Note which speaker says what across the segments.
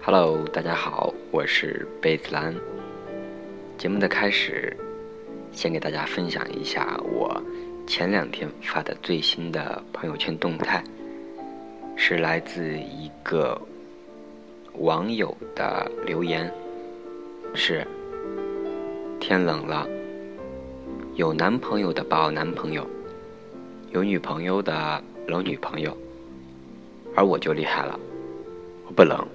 Speaker 1: Hello，大家好，我是贝子兰。节目的开始，先给大家分享一下我前两天发的最新的朋友圈动态，是来自一个网友的留言，是天冷了，有男朋友的抱男朋友，有女朋友的搂女朋友，而我就厉害了，我不冷。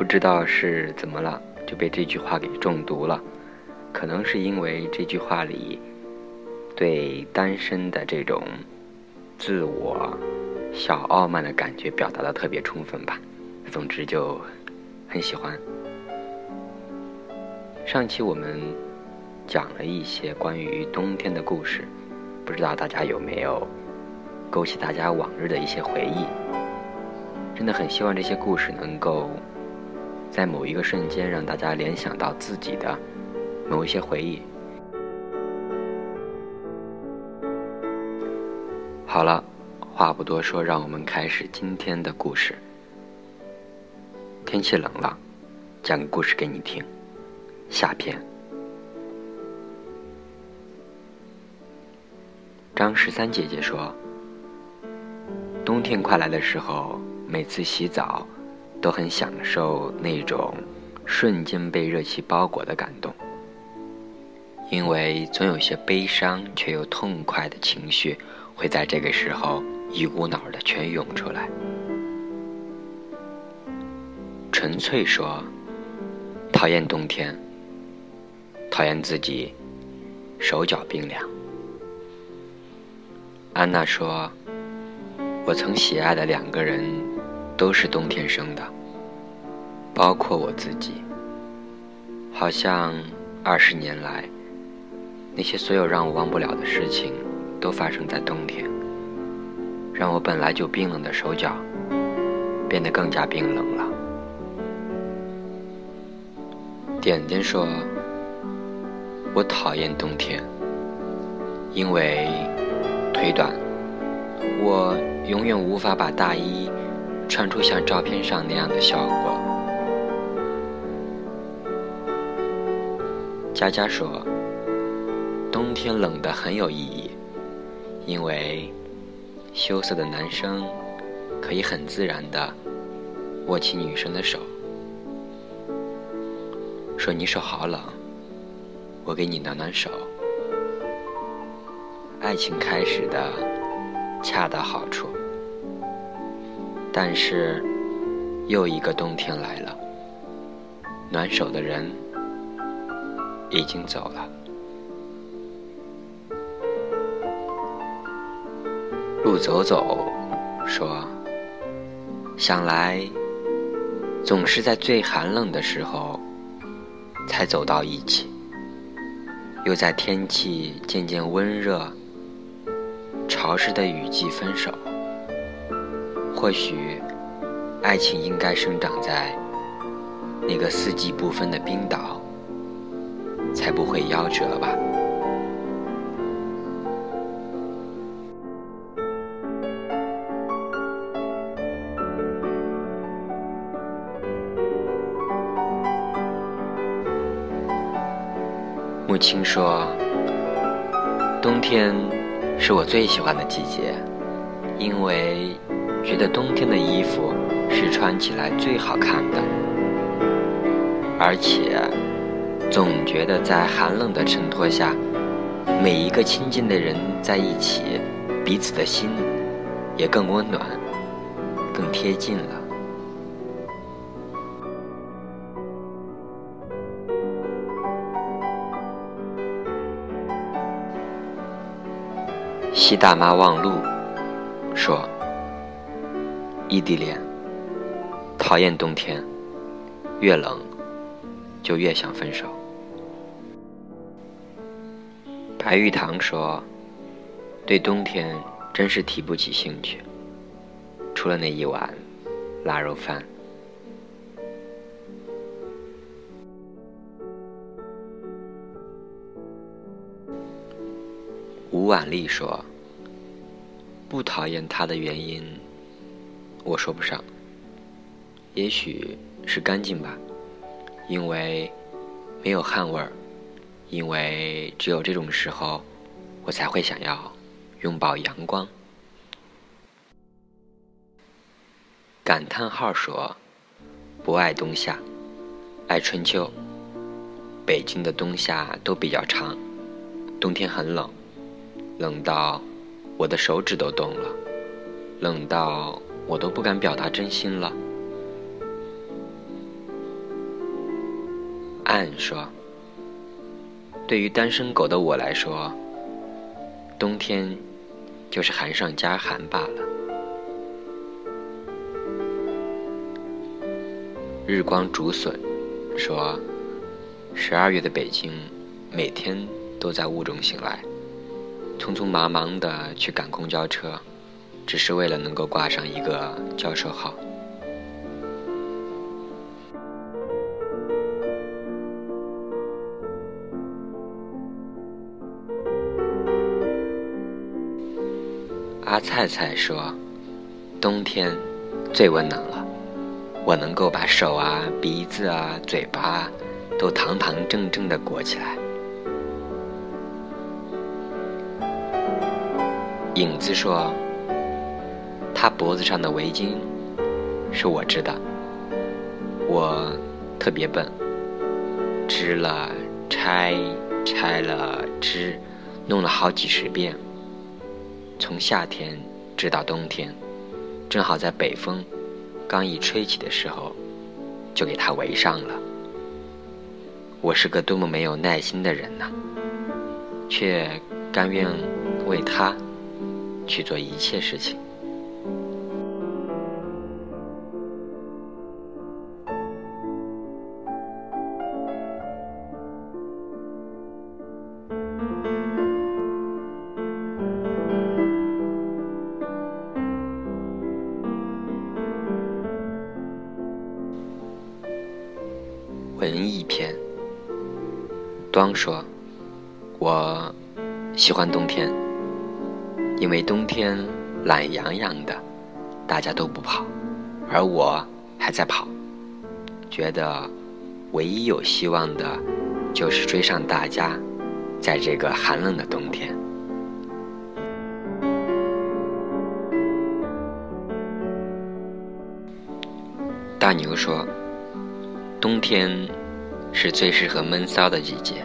Speaker 1: 不知道是怎么了，就被这句话给中毒了。可能是因为这句话里对单身的这种自我小傲慢的感觉表达的特别充分吧。总之就很喜欢。上期我们讲了一些关于冬天的故事，不知道大家有没有勾起大家往日的一些回忆？真的很希望这些故事能够。在某一个瞬间，让大家联想到自己的某一些回忆。好了，话不多说，让我们开始今天的故事。天气冷了，讲个故事给你听。下篇。张十三姐姐说：“冬天快来的时候，每次洗澡。”都很享受那种瞬间被热气包裹的感动，因为总有些悲伤却又痛快的情绪会在这个时候一股脑的全涌出来。纯粹说，讨厌冬天，讨厌自己手脚冰凉。安娜说，我曾喜爱的两个人。都是冬天生的，包括我自己。好像二十年来，那些所有让我忘不了的事情，都发生在冬天，让我本来就冰冷的手脚，变得更加冰冷了。点点说：“我讨厌冬天，因为腿短，我永远无法把大衣。”穿出像照片上那样的效果。佳佳说：“冬天冷的很有意义，因为羞涩的男生可以很自然的握起女生的手，说你手好冷，我给你暖暖手。爱情开始的恰到好处。”但是，又一个冬天来了。暖手的人已经走了。路走走说：“想来，总是在最寒冷的时候才走到一起，又在天气渐渐温热、潮湿的雨季分手。”或许，爱情应该生长在那个四季不分的冰岛，才不会夭折吧。母亲说：“冬天是我最喜欢的季节，因为……”觉得冬天的衣服是穿起来最好看的，而且总觉得在寒冷的衬托下，每一个亲近的人在一起，彼此的心也更温暖、更贴近了。西大妈望路说。异地恋，讨厌冬天，越冷就越想分手。白玉堂说：“对冬天真是提不起兴趣，除了那一碗腊肉饭。”吴婉丽说：“不讨厌他的原因。”我说不上，也许是干净吧，因为没有汗味儿，因为只有这种时候，我才会想要拥抱阳光。感叹号说：“不爱冬夏，爱春秋。北京的冬夏都比较长，冬天很冷，冷到我的手指都冻了，冷到我都不敢表达真心了。”暗说：“对于单身狗的我来说，冬天就是寒上加寒罢了。”日光竹笋说：“十二月的北京，每天都在雾中醒来，匆匆忙忙的去赶公交车，只是为了能够挂上一个教授号。”阿菜菜说：“冬天最温暖了，我能够把手啊、鼻子啊、嘴巴都堂堂正正的裹起来。”影子说：“他脖子上的围巾是我织的，我特别笨，织了拆，拆了织，弄了好几十遍。”从夏天直到冬天，正好在北风刚一吹起的时候，就给它围上了。我是个多么没有耐心的人呐，却甘愿为他去做一切事情。端说：“我喜欢冬天，因为冬天懒洋洋的，大家都不跑，而我还在跑，觉得唯一有希望的，就是追上大家，在这个寒冷的冬天。”大牛说。冬天是最适合闷骚的季节。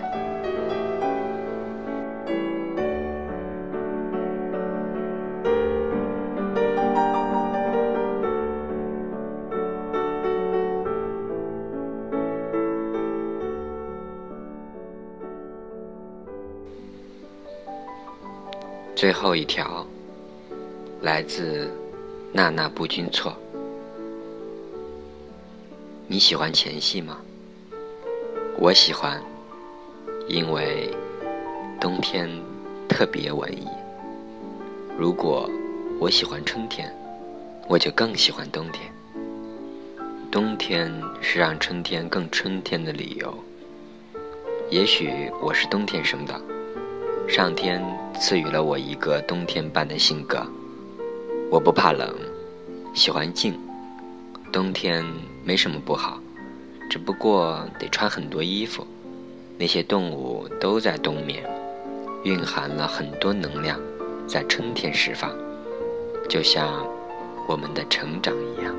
Speaker 1: 最后一条来自娜娜不君错。你喜欢前戏吗？我喜欢，因为冬天特别文艺。如果我喜欢春天，我就更喜欢冬天。冬天是让春天更春天的理由。也许我是冬天生的，上天赐予了我一个冬天般的性格。我不怕冷，喜欢静。冬天没什么不好，只不过得穿很多衣服。那些动物都在冬眠，蕴含了很多能量，在春天释放，就像我们的成长一样。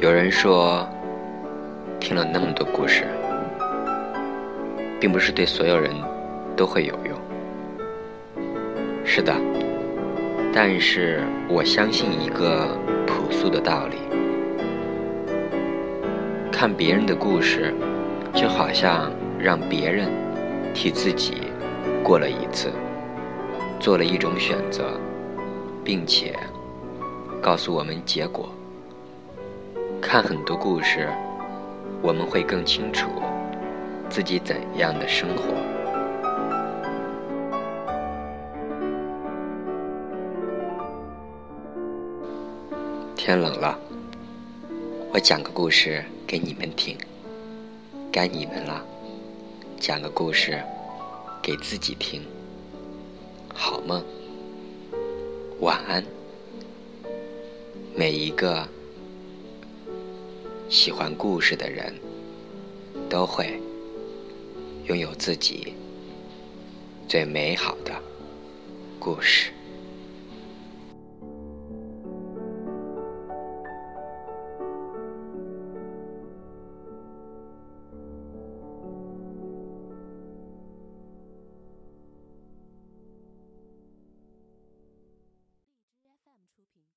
Speaker 1: 有人说，听了那么多故事，并不是对所有人都会有用。是的，但是我相信一个朴素的道理：看别人的故事，就好像让别人替自己过了一次，做了一种选择，并且告诉我们结果。看很多故事，我们会更清楚自己怎样的生活。天冷了，我讲个故事给你们听，该你们了。讲个故事给自己听，好梦，晚安。每一个喜欢故事的人，都会拥有自己最美好的故事。